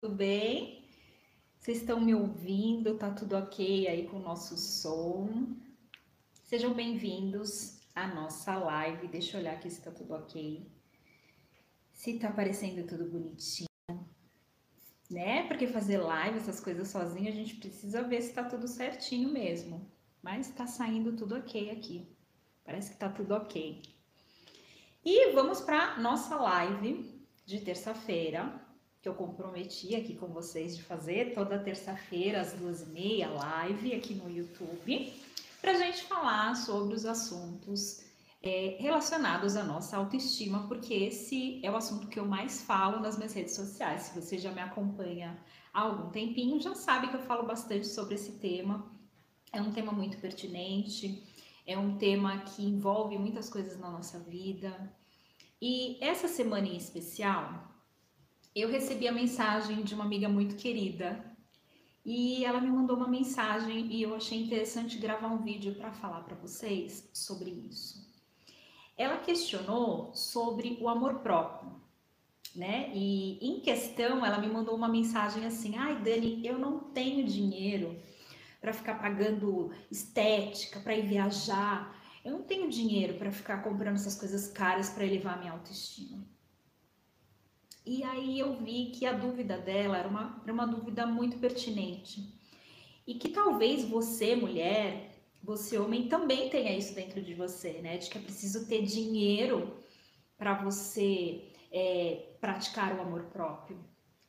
tudo bem? Vocês estão me ouvindo? Tá tudo ok aí com o nosso som? Sejam bem-vindos à nossa live. Deixa eu olhar aqui se tá tudo ok. Se tá aparecendo tudo bonitinho, né? Porque fazer live, essas coisas sozinho, a gente precisa ver se tá tudo certinho mesmo. Mas tá saindo tudo ok aqui. Parece que tá tudo ok. E vamos para nossa live de terça-feira, que eu comprometi aqui com vocês de fazer toda terça-feira às duas e meia live aqui no YouTube, para a gente falar sobre os assuntos é, relacionados à nossa autoestima, porque esse é o assunto que eu mais falo nas minhas redes sociais. Se você já me acompanha há algum tempinho, já sabe que eu falo bastante sobre esse tema. É um tema muito pertinente, é um tema que envolve muitas coisas na nossa vida. E essa semana em especial, eu recebi a mensagem de uma amiga muito querida e ela me mandou uma mensagem e eu achei interessante gravar um vídeo para falar para vocês sobre isso. Ela questionou sobre o amor próprio, né? E em questão, ela me mandou uma mensagem assim: "Ai, Dani, eu não tenho dinheiro para ficar pagando estética, para ir viajar. Eu não tenho dinheiro para ficar comprando essas coisas caras para elevar minha autoestima." E aí eu vi que a dúvida dela era uma, era uma dúvida muito pertinente. E que talvez você, mulher, você, homem, também tenha isso dentro de você, né? De que é preciso ter dinheiro para você é, praticar o amor próprio,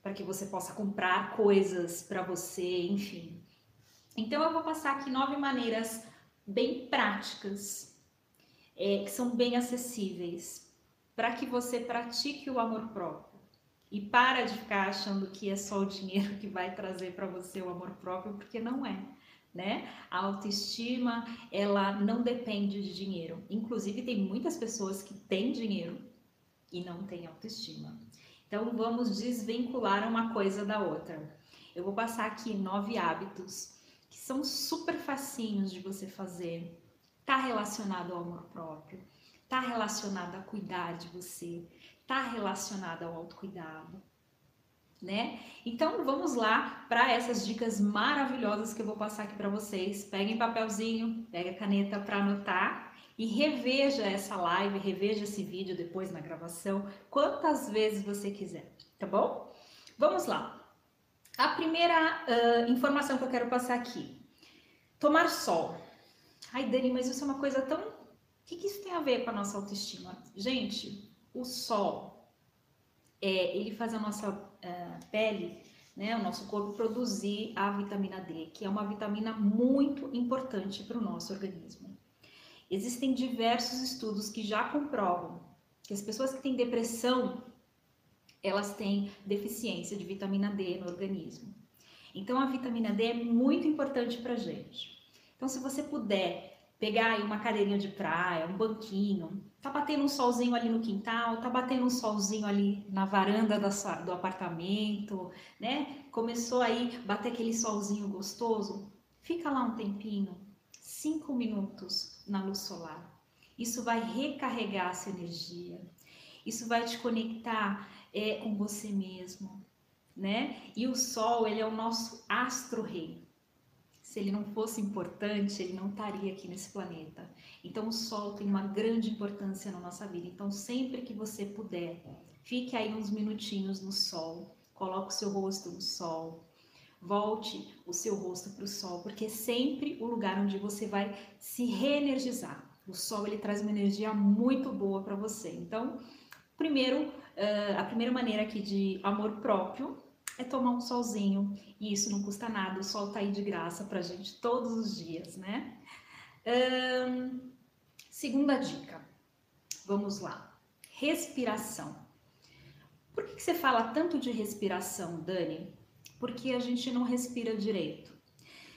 para que você possa comprar coisas para você, enfim. Então eu vou passar aqui nove maneiras bem práticas, é, que são bem acessíveis, para que você pratique o amor próprio. E para de ficar achando que é só o dinheiro que vai trazer para você o amor próprio, porque não é. Né? A autoestima, ela não depende de dinheiro. Inclusive, tem muitas pessoas que têm dinheiro e não têm autoestima. Então, vamos desvincular uma coisa da outra. Eu vou passar aqui nove hábitos que são super facinhos de você fazer. Tá relacionado ao amor próprio, tá relacionado a cuidar de você, está relacionada ao autocuidado, né? Então vamos lá para essas dicas maravilhosas que eu vou passar aqui para vocês. Peguem papelzinho, pega caneta para anotar e reveja essa live, reveja esse vídeo depois na gravação, quantas vezes você quiser, tá bom? Vamos lá. A primeira uh, informação que eu quero passar aqui: tomar sol. Ai, Dani, mas isso é uma coisa tão. O que, que isso tem a ver com a nossa autoestima? Gente, o sol, é, ele faz a nossa uh, pele, né, o nosso corpo produzir a vitamina D, que é uma vitamina muito importante para o nosso organismo. Existem diversos estudos que já comprovam que as pessoas que têm depressão, elas têm deficiência de vitamina D no organismo. Então a vitamina D é muito importante para gente. Então se você puder pegar aí uma cadeirinha de praia, um banquinho, tá batendo um solzinho ali no quintal, tá batendo um solzinho ali na varanda da sua, do apartamento, né? Começou aí bater aquele solzinho gostoso, fica lá um tempinho, cinco minutos na luz solar. Isso vai recarregar a sua energia, isso vai te conectar é, com você mesmo, né? E o sol, ele é o nosso astro-rei se ele não fosse importante, ele não estaria aqui nesse planeta. Então, o Sol tem uma grande importância na nossa vida. Então, sempre que você puder, fique aí uns minutinhos no Sol, coloque o seu rosto no Sol, volte o seu rosto para o Sol, porque é sempre o lugar onde você vai se reenergizar. O Sol ele traz uma energia muito boa para você. Então, primeiro, a primeira maneira aqui de amor próprio é tomar um solzinho e isso não custa nada, o sol tá aí de graça pra gente todos os dias, né? Hum, segunda dica, vamos lá, respiração. Por que, que você fala tanto de respiração, Dani? Porque a gente não respira direito.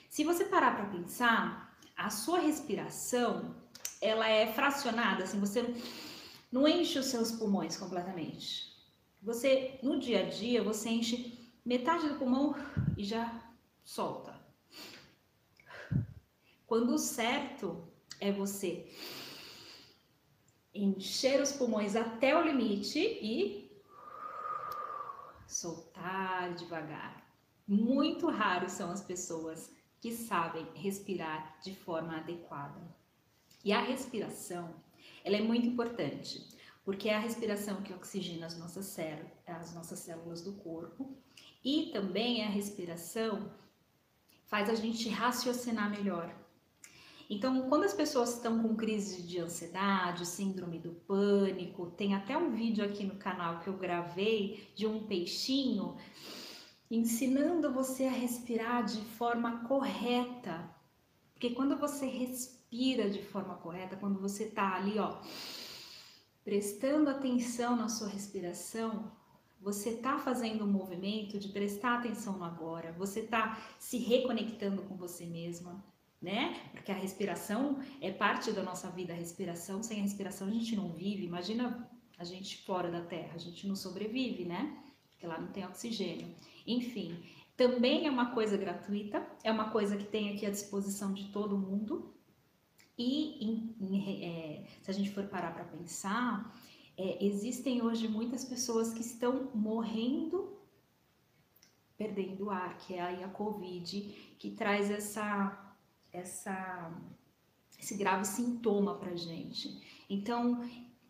Se você parar para pensar, a sua respiração ela é fracionada, assim, você não enche os seus pulmões completamente. Você, no dia a dia, você enche metade do pulmão e já solta. Quando o certo é você encher os pulmões até o limite e soltar devagar. Muito raros são as pessoas que sabem respirar de forma adequada. E a respiração, ela é muito importante, porque é a respiração que oxigena as nossas, as nossas células do corpo e também a respiração faz a gente raciocinar melhor. Então, quando as pessoas estão com crise de ansiedade, síndrome do pânico, tem até um vídeo aqui no canal que eu gravei de um peixinho ensinando você a respirar de forma correta. Porque quando você respira de forma correta, quando você tá ali, ó, prestando atenção na sua respiração, você está fazendo um movimento de prestar atenção no agora, você está se reconectando com você mesma, né? Porque a respiração é parte da nossa vida. A respiração, sem a respiração a gente não vive. Imagina a gente fora da Terra, a gente não sobrevive, né? Porque lá não tem oxigênio. Enfim, também é uma coisa gratuita, é uma coisa que tem aqui à disposição de todo mundo. E em, em, é, se a gente for parar para pensar, é, existem hoje muitas pessoas que estão morrendo, perdendo ar, que é aí a Covid, que traz essa, essa, esse grave sintoma para gente. Então,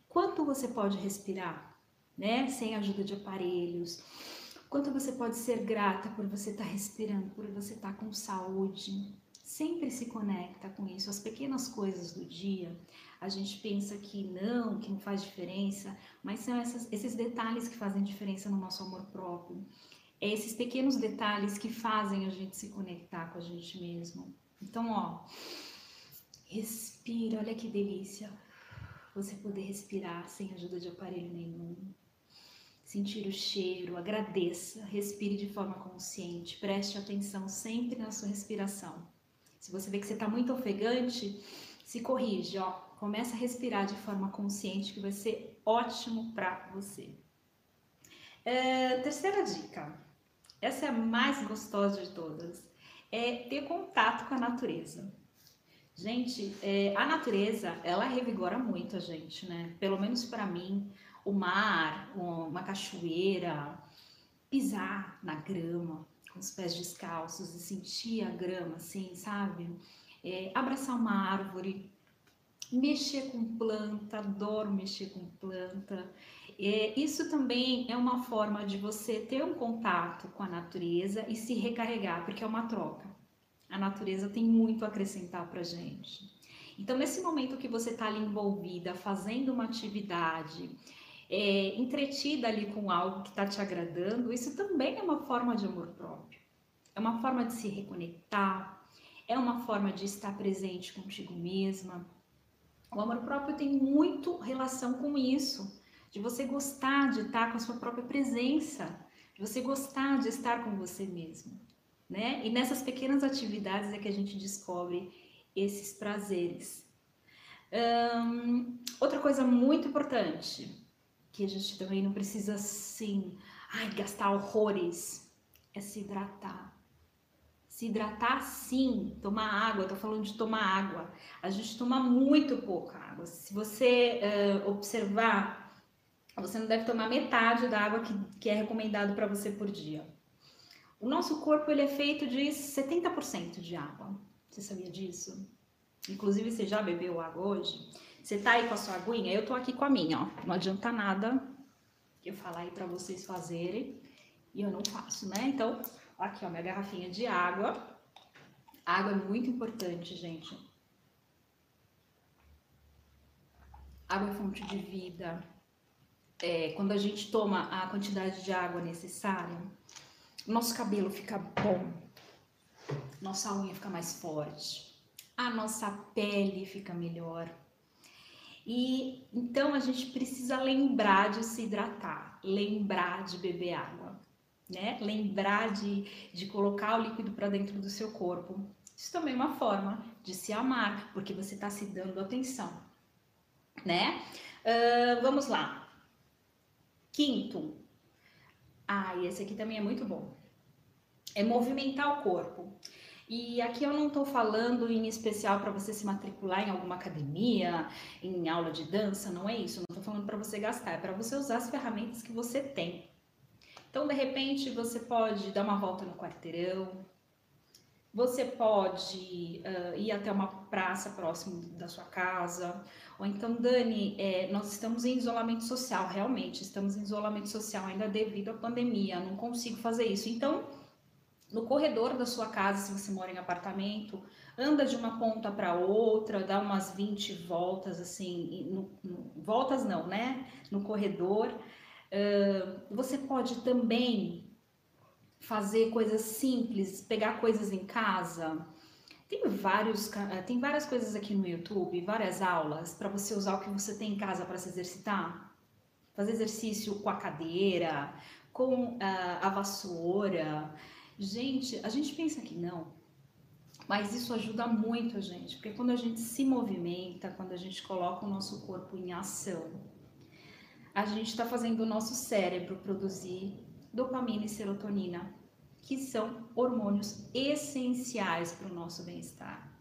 quanto você pode respirar, né, sem ajuda de aparelhos? Quanto você pode ser grata por você estar tá respirando, por você estar tá com saúde? Sempre se conecta com isso, as pequenas coisas do dia a gente pensa que não, que não faz diferença, mas são essas, esses detalhes que fazem diferença no nosso amor próprio. É esses pequenos detalhes que fazem a gente se conectar com a gente mesmo. Então, ó, respira, olha que delícia. Você poder respirar sem ajuda de aparelho nenhum. Sentir o cheiro, agradeça, respire de forma consciente, preste atenção sempre na sua respiração. Se você vê que você está muito ofegante, se corrige, ó, Começa a respirar de forma consciente que vai ser ótimo para você. É, terceira dica, essa é a mais gostosa de todas, é ter contato com a natureza. Gente, é, a natureza, ela revigora muito a gente, né? Pelo menos para mim, o mar, uma cachoeira, pisar na grama com os pés descalços e sentir a grama, assim, sabe? É, abraçar uma árvore, mexer com planta, adoro mexer com planta. É, isso também é uma forma de você ter um contato com a natureza e se recarregar, porque é uma troca. A natureza tem muito a acrescentar para gente. Então, nesse momento que você está ali envolvida, fazendo uma atividade, é, entretida ali com algo que está te agradando, isso também é uma forma de amor próprio. É uma forma de se reconectar, é uma forma de estar presente contigo mesma, o amor próprio tem muito relação com isso, de você gostar de estar com a sua própria presença, de você gostar de estar com você mesmo, né? E nessas pequenas atividades é que a gente descobre esses prazeres. outra coisa muito importante, que a gente também não precisa assim, ai, gastar horrores, é se hidratar. Se hidratar sim, tomar água, eu tô falando de tomar água. A gente toma muito pouca água. Se você uh, observar, você não deve tomar metade da água que, que é recomendado para você por dia. O nosso corpo ele é feito de 70% de água. Você sabia disso? Inclusive, você já bebeu água hoje? Você tá aí com a sua aguinha? Eu tô aqui com a minha, ó. Não adianta nada eu falar aí para vocês fazerem e eu não faço, né? Então, Aqui, ó, minha garrafinha de água. Água é muito importante, gente. Água é fonte de vida. É, quando a gente toma a quantidade de água necessária, nosso cabelo fica bom, nossa unha fica mais forte, a nossa pele fica melhor. E então a gente precisa lembrar de se hidratar, lembrar de beber água né? Lembrar de, de colocar o líquido para dentro do seu corpo. Isso também é uma forma de se amar, porque você está se dando atenção, né? Uh, vamos lá. Quinto. Ah, esse aqui também é muito bom. É movimentar o corpo. E aqui eu não estou falando em especial para você se matricular em alguma academia, em aula de dança, não é isso. Não estou falando para você gastar, é para você usar as ferramentas que você tem Então, de repente, você pode dar uma volta no quarteirão, você pode uh, ir até uma praça próximo da sua casa, ou então, Dani, é, nós estamos em isolamento social, realmente, estamos em isolamento social ainda devido à pandemia, não consigo fazer isso. Então, no corredor da sua casa, se você mora em apartamento, anda de uma ponta para outra, dá umas 20 voltas, assim, no, no, voltas não, né? No corredor. Uh, você pode também fazer coisas simples, pegar coisas em casa. Tem vários, eh, tem várias coisas aqui no YouTube, várias aulas para você usar o que você tem em casa para se exercitar. Fazer exercício com a cadeira, com ah, a vassoura. Gente, a gente pensa que não, mas isso ajuda muito a gente, porque quando a gente se movimenta, quando a gente coloca o nosso corpo em ação, a gente está fazendo o nosso cérebro produzir dopamina e serotonina, que são hormônios essenciais para o nosso bem-estar.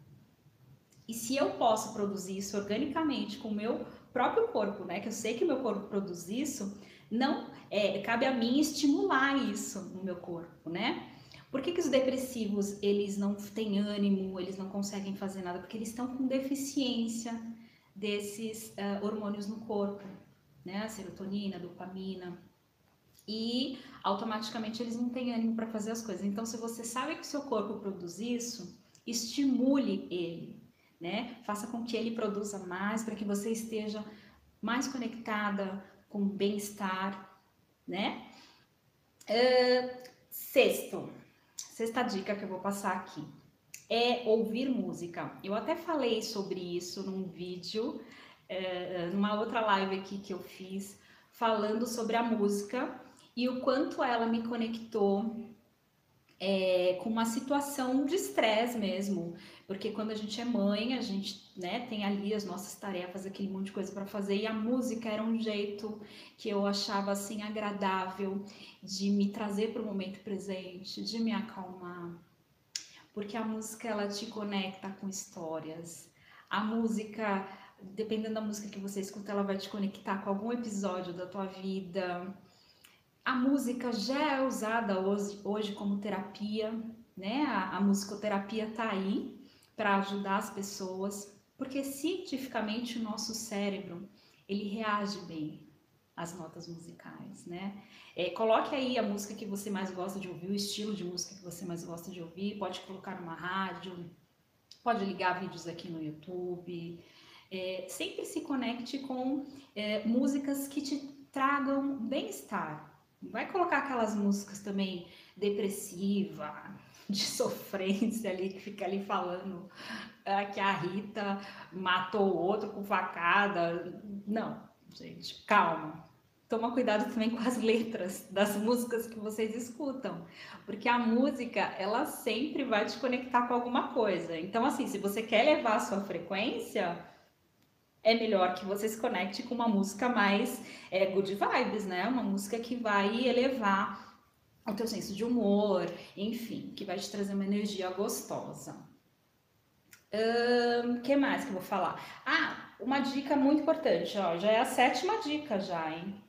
E se eu posso produzir isso organicamente com o meu próprio corpo, né, que eu sei que meu corpo produz isso, não é, cabe a mim estimular isso no meu corpo, né? Por que, que os depressivos eles não têm ânimo, eles não conseguem fazer nada? Porque eles estão com deficiência desses uh, hormônios no corpo, né? Serotonina, dopamina, e automaticamente eles não têm ânimo para fazer as coisas. Então, se você sabe que o seu corpo produz isso, estimule ele, né? Faça com que ele produza mais para que você esteja mais conectada com bem-estar, né? Uh, sexto, sexta dica que eu vou passar aqui é ouvir música. Eu até falei sobre isso num vídeo, uh, numa outra live aqui que eu fiz, falando sobre a música e o quanto ela me conectou é, com uma situação de estresse mesmo, porque quando a gente é mãe, a gente né, tem ali as nossas tarefas, aquele monte de coisa para fazer, e a música era um jeito que eu achava assim agradável de me trazer para o momento presente, de me acalmar, porque a música ela te conecta com histórias, a música dependendo da música que você escuta, ela vai te conectar com algum episódio da tua vida a música já é usada hoje, hoje como terapia, né? A, a musicoterapia está aí para ajudar as pessoas, porque cientificamente o nosso cérebro ele reage bem às notas musicais, né? É, coloque aí a música que você mais gosta de ouvir, o estilo de música que você mais gosta de ouvir, pode colocar numa rádio, pode ligar vídeos aqui no YouTube. É, sempre se conecte com é, músicas que te tragam bem-estar, vai colocar aquelas músicas também depressiva, de sofrência ali, que fica ali falando ah, que a Rita matou o outro com facada. Não, gente, calma. Toma cuidado também com as letras das músicas que vocês escutam, porque a música ela sempre vai te conectar com alguma coisa. Então, assim, se você quer levar a sua frequência, é melhor que você se conecte com uma música mais é, good vibes, né? Uma música que vai elevar o teu senso de humor, enfim, que vai te trazer uma energia gostosa. O que mais que eu vou falar? Ah, uma dica muito importante, ó, já é a sétima dica já, hein?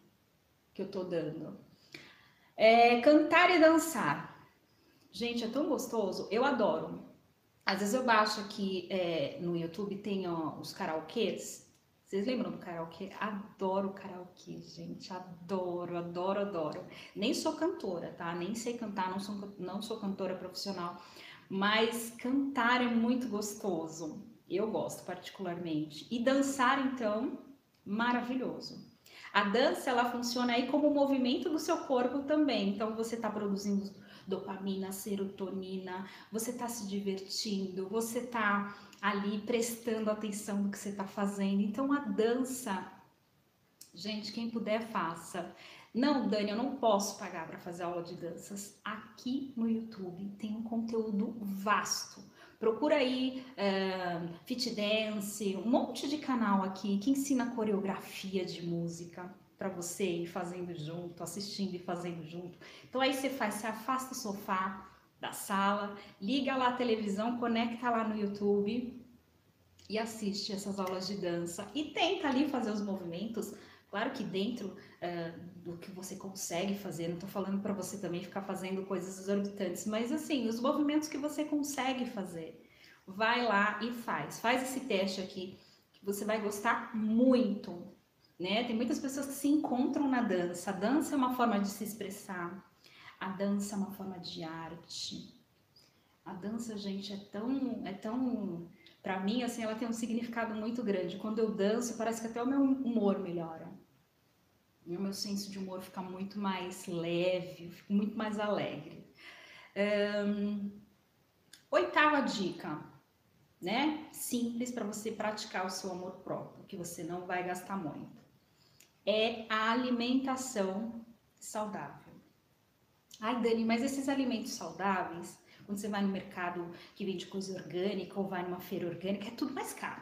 Que eu tô dando. É cantar e dançar. Gente, é tão gostoso, eu adoro. Às vezes eu baixo aqui é, no YouTube, tem ó, os karaokês, vocês lembram do karaokê? Adoro karaokê, gente. Adoro, adoro, adoro. Nem sou cantora, tá? Nem sei cantar, não sou, não sou cantora profissional. Mas cantar é muito gostoso. Eu gosto particularmente. E dançar, então, maravilhoso. A dança, ela funciona aí como movimento do seu corpo também. Então, você está produzindo dopamina, serotonina, você está se divertindo, você está ali prestando atenção no que você está fazendo. Então a dança, gente, quem puder faça. Não, Dani, eu não posso pagar para fazer aula de danças. Aqui no YouTube tem um conteúdo vasto. Procura aí uh, Fit Dance, um monte de canal aqui que ensina coreografia de música para você ir fazendo junto, assistindo e fazendo junto. Então aí você faz, você afasta o sofá, da sala, liga lá a televisão, conecta lá no YouTube e assiste essas aulas de dança e tenta ali fazer os movimentos. Claro que dentro uh, do que você consegue fazer. Não estou falando para você também ficar fazendo coisas exorbitantes, mas assim, os movimentos que você consegue fazer. Vai lá e faz. Faz esse teste aqui, que você vai gostar muito. Né? Tem muitas pessoas que se encontram na dança. A dança é uma forma de se expressar. A dança é uma forma de arte. A dança, gente, é tão, é tão, para mim, assim, ela tem um significado muito grande. Quando eu danço, parece que até o meu humor melhora. E o meu senso de humor fica muito mais leve, fico muito mais alegre. Um, oitava dica, né? Simples para você praticar o seu amor próprio, que você não vai gastar muito. É a alimentação saudável. Ai, Dani, mas esses alimentos saudáveis, quando você vai no mercado que vende coisa orgânica ou vai numa feira orgânica, é tudo mais caro.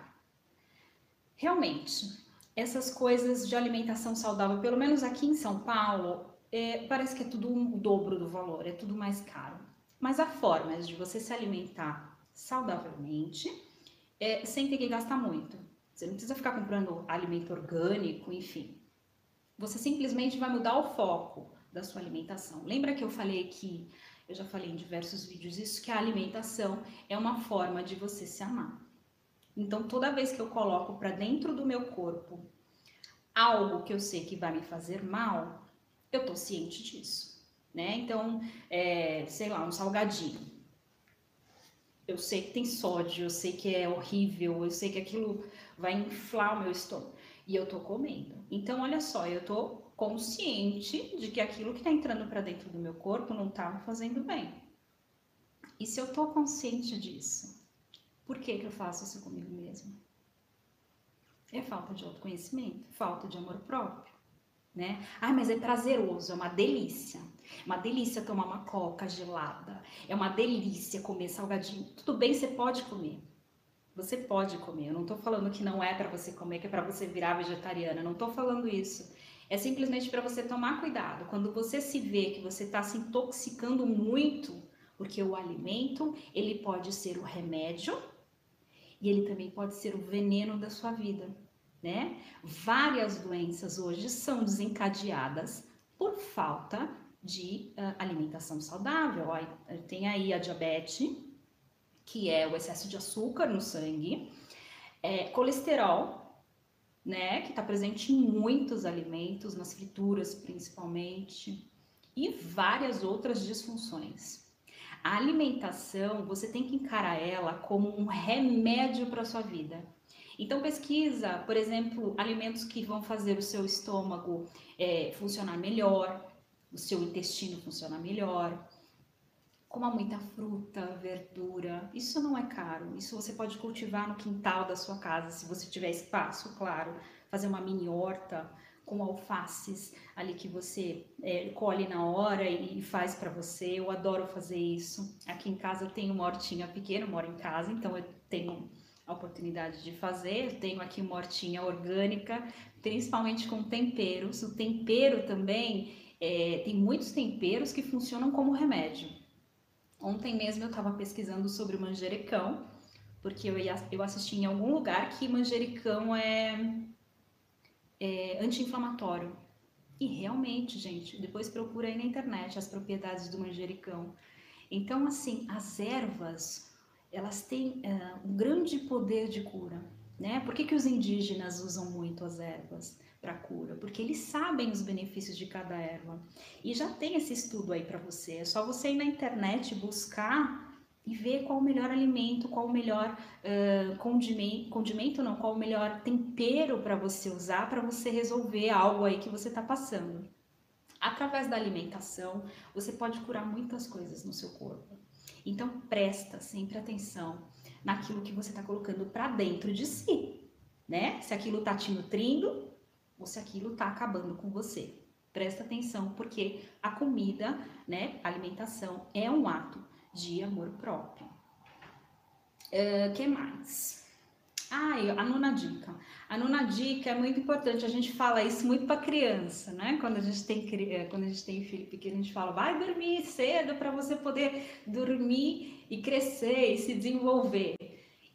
Realmente, essas coisas de alimentação saudável, pelo menos aqui em São Paulo, é, parece que é tudo um, o dobro do valor, é tudo mais caro. Mas há formas de você se alimentar saudavelmente é, sem ter que gastar muito. Você não precisa ficar comprando alimento orgânico, enfim. Você simplesmente vai mudar o foco da sua alimentação. Lembra que eu falei que eu já falei em diversos vídeos isso, que a alimentação é uma forma de você se amar. Então, toda vez que eu coloco para dentro do meu corpo algo que eu sei que vai me fazer mal, eu tô ciente disso, né? Então, é, sei lá, um salgadinho. Eu sei que tem sódio, eu sei que é horrível, eu sei que aquilo vai inflar o meu estômago e eu tô comendo. Então, olha só, eu tô consciente de que aquilo que está entrando para dentro do meu corpo não me fazendo bem. E se eu estou consciente disso, por que, que eu faço isso comigo mesmo? É falta de autoconhecimento, falta de amor próprio, né? Ah, mas é prazeroso, é uma delícia. Uma delícia tomar uma coca gelada. É uma delícia comer salgadinho. Tudo bem, você pode comer. Você pode comer. Eu não tô falando que não é para você comer, que é para você virar vegetariana. Eu não tô falando isso. É simplesmente para você tomar cuidado. Quando você se vê que você está se intoxicando muito, porque o alimento ele pode ser o remédio e ele também pode ser o veneno da sua vida, né? Várias doenças hoje são desencadeadas por falta de uh, alimentação saudável. Ó, tem aí a diabetes, que é o excesso de açúcar no sangue, é, colesterol, né, que está presente em muitos alimentos, nas frituras principalmente, e várias outras disfunções. A alimentação, você tem que encarar ela como um remédio para a sua vida. Então pesquisa, por exemplo, alimentos que vão fazer o seu estômago é, funcionar melhor, o seu intestino funcionar melhor, coma muita fruta, verdura. Isso não é caro. Isso você pode cultivar no quintal da sua casa, se você tiver espaço, claro. Fazer uma mini horta com alfaces ali que você é, colhe na hora e faz para você. Eu adoro fazer isso. Aqui em casa eu tenho uma hortinha pequena, eu moro em casa, então eu tenho a oportunidade de fazer. Eu tenho aqui uma hortinha orgânica, principalmente com temperos. O tempero também é, tem muitos temperos que funcionam como remédio. Ontem mesmo eu estava pesquisando sobre o manjericão, porque eu, ia, eu assisti em algum lugar que manjericão é, é anti-inflamatório. E realmente, gente, depois procura aí na internet as propriedades do manjericão. Então, assim, as ervas, elas têm uh, um grande poder de cura, né? Por que, que os indígenas usam muito as ervas? Para cura, porque eles sabem os benefícios de cada erva. E já tem esse estudo aí para você. É só você ir na internet buscar e ver qual o melhor alimento, qual o melhor uh, condimento, condimento não, qual o melhor tempero para você usar para você resolver algo aí que você está passando. Através da alimentação, você pode curar muitas coisas no seu corpo. Então presta sempre atenção naquilo que você está colocando para dentro de si, né? Se aquilo está te nutrindo, ou se aquilo está acabando com você. Presta atenção, porque a comida, né, a alimentação é um ato de amor próprio. Uh, que mais? Ah, a nona dica. A nona dica é muito importante. A gente fala isso muito para criança, né? Quando a gente tem eh, quando a gente tem filho pequeno, a gente fala: "Vai dormir cedo para você poder dormir e crescer e se desenvolver".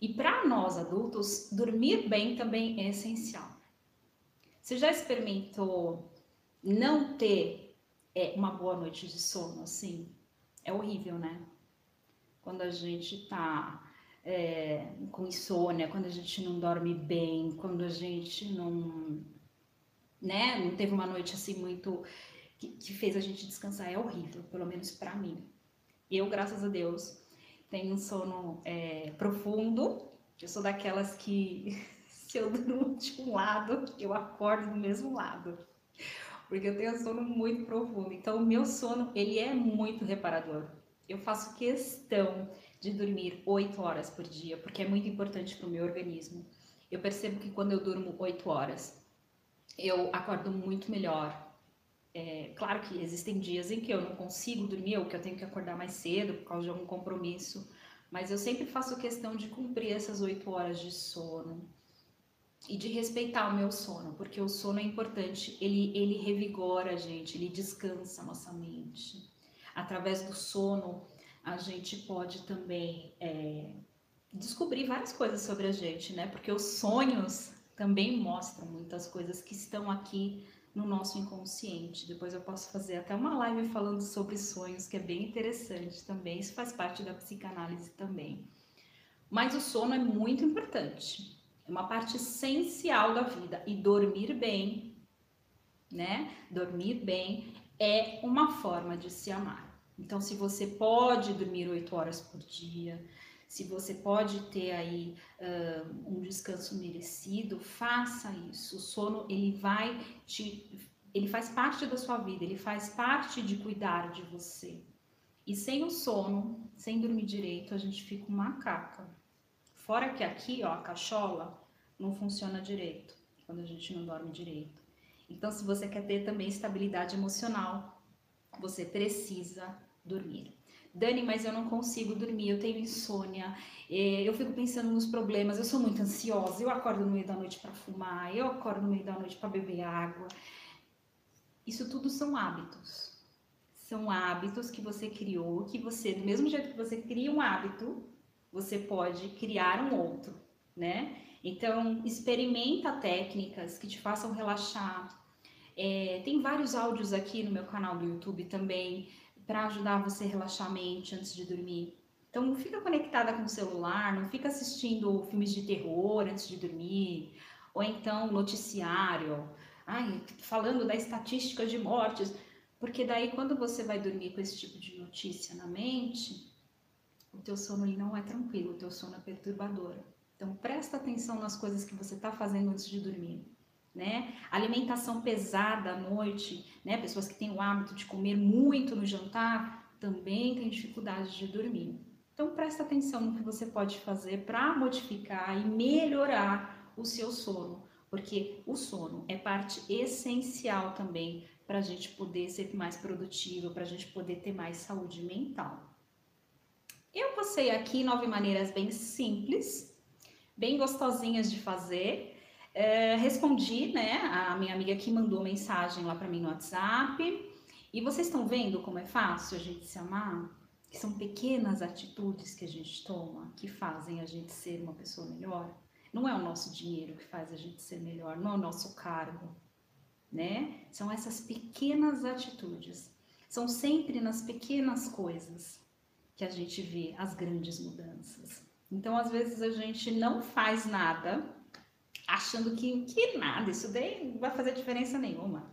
E para nós adultos, dormir bem também é essencial. Você já experimentou não ter é, uma boa noite de sono, assim, é horrível, né? Quando a gente tá é, com insônia, quando a gente não dorme bem, quando a gente não, né, não teve uma noite assim muito que, que fez a gente descansar, é horrível, pelo menos para mim. Eu, graças a Deus, tenho um sono é, profundo. Eu sou daquelas que se eu durmo de um lado, eu acordo do mesmo lado porque eu tenho sono muito profundo. Então, o meu sono, ele é muito reparador. Eu faço questão de dormir 8 horas por dia, porque é muito importante para o meu organismo. Eu percebo que quando eu durmo 8 horas, eu acordo muito melhor. É, claro que existem dias em que eu não consigo dormir ou que eu tenho que acordar mais cedo por causa de algum compromisso, mas eu sempre faço questão de cumprir essas 8 horas de sono e de respeitar o meu sono, porque o sono é importante, ele, ele revigora a gente, ele descansa a nossa mente. Através do sono, a gente pode também é, descobrir várias coisas sobre a gente, né? Porque os sonhos também mostram muitas coisas que estão aqui no nosso inconsciente. Depois eu posso fazer até uma live falando sobre sonhos, que é bem interessante também. Isso faz parte da psicanálise também. Mas o sono é muito importante. É uma parte essencial da vida. E dormir bem, né? Dormir bem é uma forma de se amar. Então, se você pode dormir oito horas por dia, se você pode ter aí uh, um descanso merecido, faça isso. O sono ele vai te, ele faz parte da sua vida, ele faz parte de cuidar de você. E sem o sono, sem dormir direito, a gente fica uma macaca. Fora que aqui, ó, a cachola não funciona direito, quando a gente não dorme direito. Então, se você quer ter também estabilidade emocional, você precisa dormir. Dani, mas eu não consigo dormir, eu tenho insônia, é, eu fico pensando nos problemas, eu sou muito ansiosa, eu acordo no meio da noite para fumar, eu acordo no meio da noite para beber água. Isso tudo são hábitos. São hábitos que você criou, que você, do mesmo jeito que você cria um hábito, você pode criar um outro, né? Então, experimenta técnicas que te façam relaxar. É, tem vários áudios aqui no meu canal do YouTube também para ajudar você a relaxar a mente antes de dormir. Então, não fica conectada com o celular, não fica assistindo filmes de terror antes de dormir, ou então noticiário, ai, falando da estatística de mortes, porque daí quando você vai dormir com esse tipo de notícia na mente, o teu sono ele não é tranquilo, o teu sono é perturbador. Então presta atenção nas coisas que você está fazendo antes de dormir. Né? Alimentação pesada à noite, né? Pessoas que têm o hábito de comer muito no jantar também têm dificuldade de dormir. Então presta atenção no que você pode fazer para modificar e melhorar o seu sono, porque o sono é parte essencial também para a gente poder ser mais produtivo, para a gente poder ter mais saúde mental. Eu passei aqui nove maneiras bem simples bem gostosinhas de fazer. É, respondi, né, a minha amiga que mandou mensagem lá para mim no WhatsApp. E vocês estão vendo como é fácil a gente se amar? Que são pequenas atitudes que a gente toma que fazem a gente ser uma pessoa melhor. Não é o nosso dinheiro que faz a gente ser melhor, não é o nosso cargo, né? São essas pequenas atitudes. São sempre nas pequenas coisas que a gente vê as grandes mudanças. Então, às vezes, a gente não faz nada achando que, que nada, isso daí não vai fazer diferença nenhuma.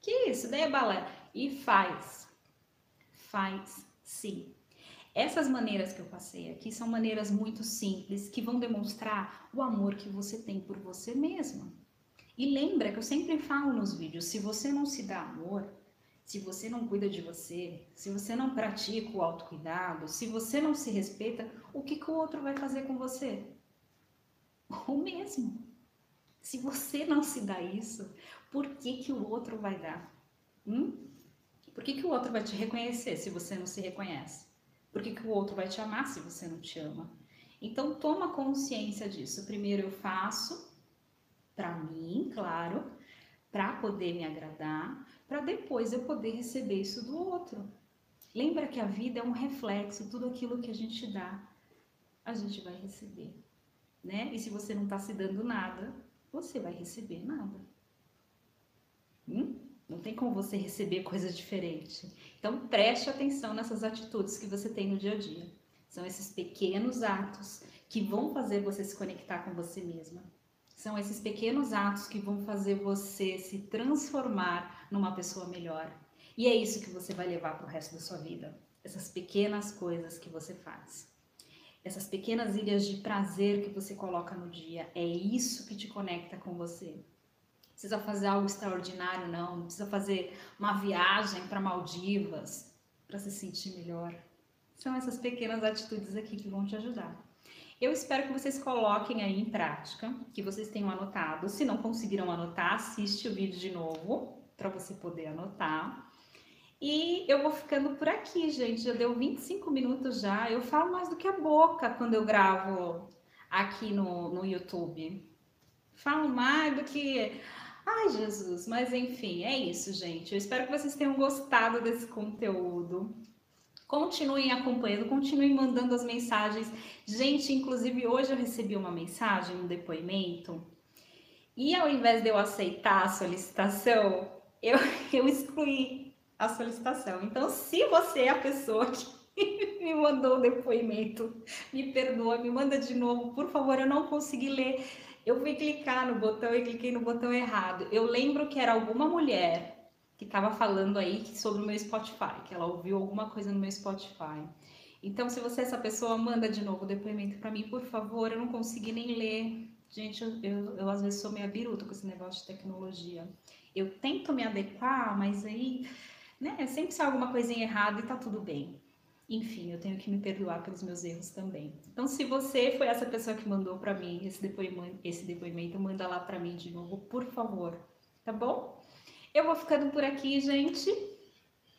Que isso daí é balé. E faz. Faz sim. Essas maneiras que eu passei aqui são maneiras muito simples que vão demonstrar o amor que você tem por você mesma. E lembra que eu sempre falo nos vídeos, se você não se dá amor, se você não cuida de você, se você não pratica o autocuidado, se você não se respeita, o que, que o outro vai fazer com você? O mesmo. Se você não se dá isso, por que, que o outro vai dar? Hum? Por que, que o outro vai te reconhecer se você não se reconhece? Por que, que o outro vai te amar se você não te ama? Então, toma consciência disso. Primeiro eu faço, para mim, claro, para poder me agradar, para depois eu poder receber isso do outro. Lembra que a vida é um reflexo, tudo aquilo que a gente dá, a gente vai receber, né? E se você não está se dando nada, você vai receber nada. Hum? Não tem como você receber coisa diferente. Então preste atenção nessas atitudes que você tem no dia a dia. São esses pequenos atos que vão fazer você se conectar com você mesma. São esses pequenos atos que vão fazer você se transformar numa pessoa melhor. E é isso que você vai levar para o resto da sua vida. Essas pequenas coisas que você faz. Essas pequenas ilhas de prazer que você coloca no dia. É isso que te conecta com você precisa fazer algo extraordinário, não. Não precisa fazer uma viagem para Maldivas para se sentir melhor. São essas pequenas atitudes aqui que vão te ajudar. Eu espero que vocês coloquem aí em prática, que vocês tenham anotado. Se não conseguiram anotar, assiste o vídeo de novo para você poder anotar. E eu vou ficando por aqui, gente. Já deu 25 minutos já. Eu falo mais do que a boca quando eu gravo aqui no, no YouTube. Falo mais do que Ai, Jesus, mas enfim, é isso, gente. Eu espero que vocês tenham gostado desse conteúdo. Continuem acompanhando, continuem mandando as mensagens. Gente, inclusive hoje eu recebi uma mensagem, um depoimento, e ao invés de eu aceitar a solicitação, eu, eu excluí a solicitação. Então, se você é a pessoa que me mandou o depoimento, me perdoa, me manda de novo, por favor, eu não consegui ler eu fui clicar no botão e cliquei no botão errado. Eu lembro que era alguma mulher que estava falando aí sobre o meu Spotify, que ela ouviu alguma coisa no meu Spotify. Então, se você é essa pessoa, manda de novo o depoimento para mim, por favor. Eu não consegui nem ler. Gente, eu, eu, eu, às vezes sou meio biruta com esse negócio de tecnologia. Eu tento me adequar, mas aí, né, sempre sai alguma coisinha errada e tá tudo bem. Enfim, eu tenho que me perdoar pelos meus erros também. Então, se você foi essa pessoa que mandou para mim esse depoimento, esse depoimento, manda lá para mim de novo, por favor, tá bom? Eu vou ficando por aqui, gente.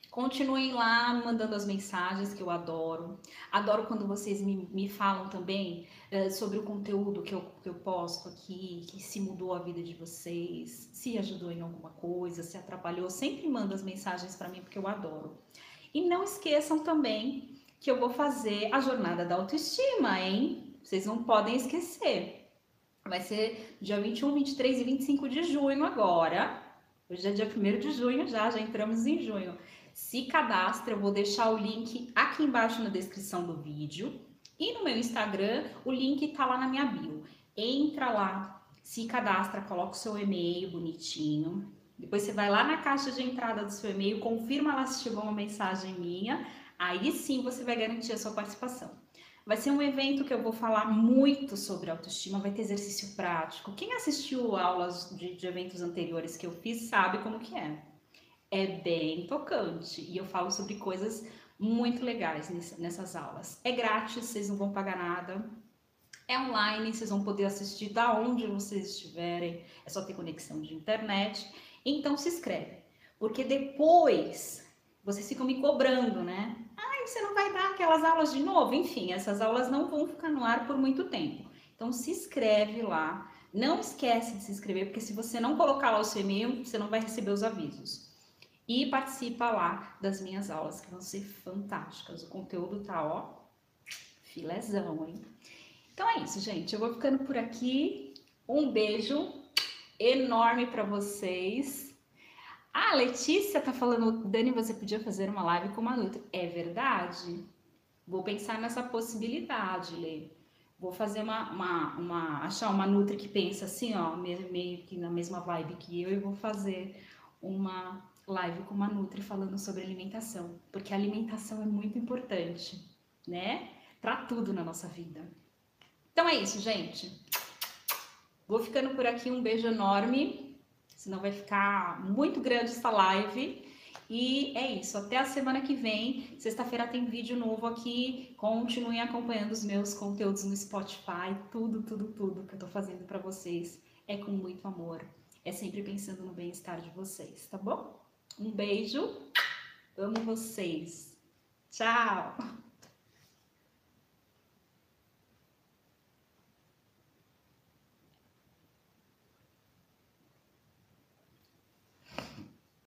Continuem lá mandando as mensagens que eu adoro. Adoro quando vocês me, me falam também uh, sobre o conteúdo que eu, que eu posto aqui, que se mudou a vida de vocês, se ajudou em alguma coisa, se atrapalhou. Sempre manda as mensagens para mim porque eu adoro. E não esqueçam também que eu vou fazer a jornada da autoestima, hein? Vocês não podem esquecer. Vai ser dia 21, 23 e 25 de junho agora. Hoje é dia 1 de junho já, já entramos em junho. Se cadastra, eu vou deixar o link aqui embaixo na descrição do vídeo. E no meu Instagram, o link tá lá na minha bio. Entra lá, se cadastra, coloca o seu e-mail bonitinho depois você vai lá na caixa de entrada do seu e-mail, confirma lá se chegou uma mensagem minha, aí sim você vai garantir a sua participação. Vai ser um evento que eu vou falar muito sobre autoestima, vai ter exercício prático. Quem assistiu aulas de, de eventos anteriores que eu fiz sabe como que é. É bem tocante e eu falo sobre coisas muito legais nessas aulas. É grátis, vocês não vão pagar nada. É online, vocês vão poder assistir da onde vocês estiverem. É só ter conexão de internet. Então se inscreve, porque depois vocês ficam me cobrando, né? Você não vai dar aquelas aulas de novo? Enfim, essas aulas não vão ficar no ar por muito tempo. Então se inscreve lá. Não esquece de se inscrever, porque se você não colocar lá o seu e-mail, você não vai receber os avisos. E participa lá das minhas aulas, que vão ser fantásticas. O conteúdo tá, ó, filezão, hein? Então é isso, gente. Eu vou ficando por aqui. Um beijo enorme para vocês. Ah, Letícia tá falando, Dani, você podia fazer uma live com uma Nutri. É verdade. Vou pensar nessa possibilidade, Lê. Vou fazer uma, uma, uma, achar uma Nutri que pensa assim, ó, meio, meio que na mesma vibe que eu, e vou fazer uma live com uma Nutri falando sobre alimentação, porque a alimentação é muito importante, né? Para tudo na nossa vida. Então é isso, gente. Vou ficando por aqui, um beijo enorme, senão vai ficar muito grande essa live. E é isso, até a semana que vem. Sexta-feira tem vídeo novo aqui. Continuem acompanhando os meus conteúdos no Spotify. Tudo, tudo, tudo que eu tô fazendo para vocês é com muito amor. É sempre pensando no bem-estar de vocês, tá bom? Um beijo. Amo vocês. Tchau.